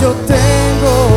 yo tengo